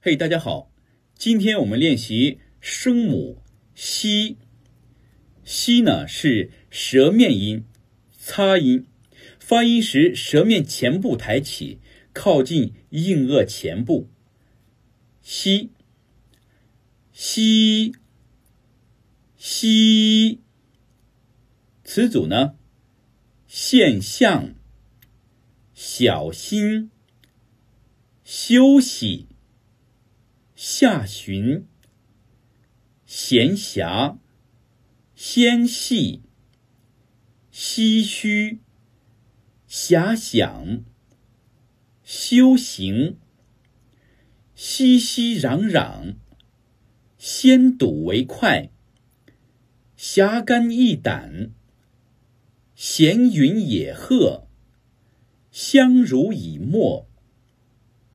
嘿，大家好，今天我们练习声母“西”。西呢是舌面音，擦音，发音时舌面前部抬起，靠近硬腭前部。西，西，西。词组呢？现象，小心，休息。下旬，闲暇，纤细，唏嘘，遐想，修行，熙熙攘攘，先睹为快，侠肝义胆，闲云野鹤，相濡以沫。